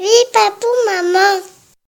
Oui, papou, maman.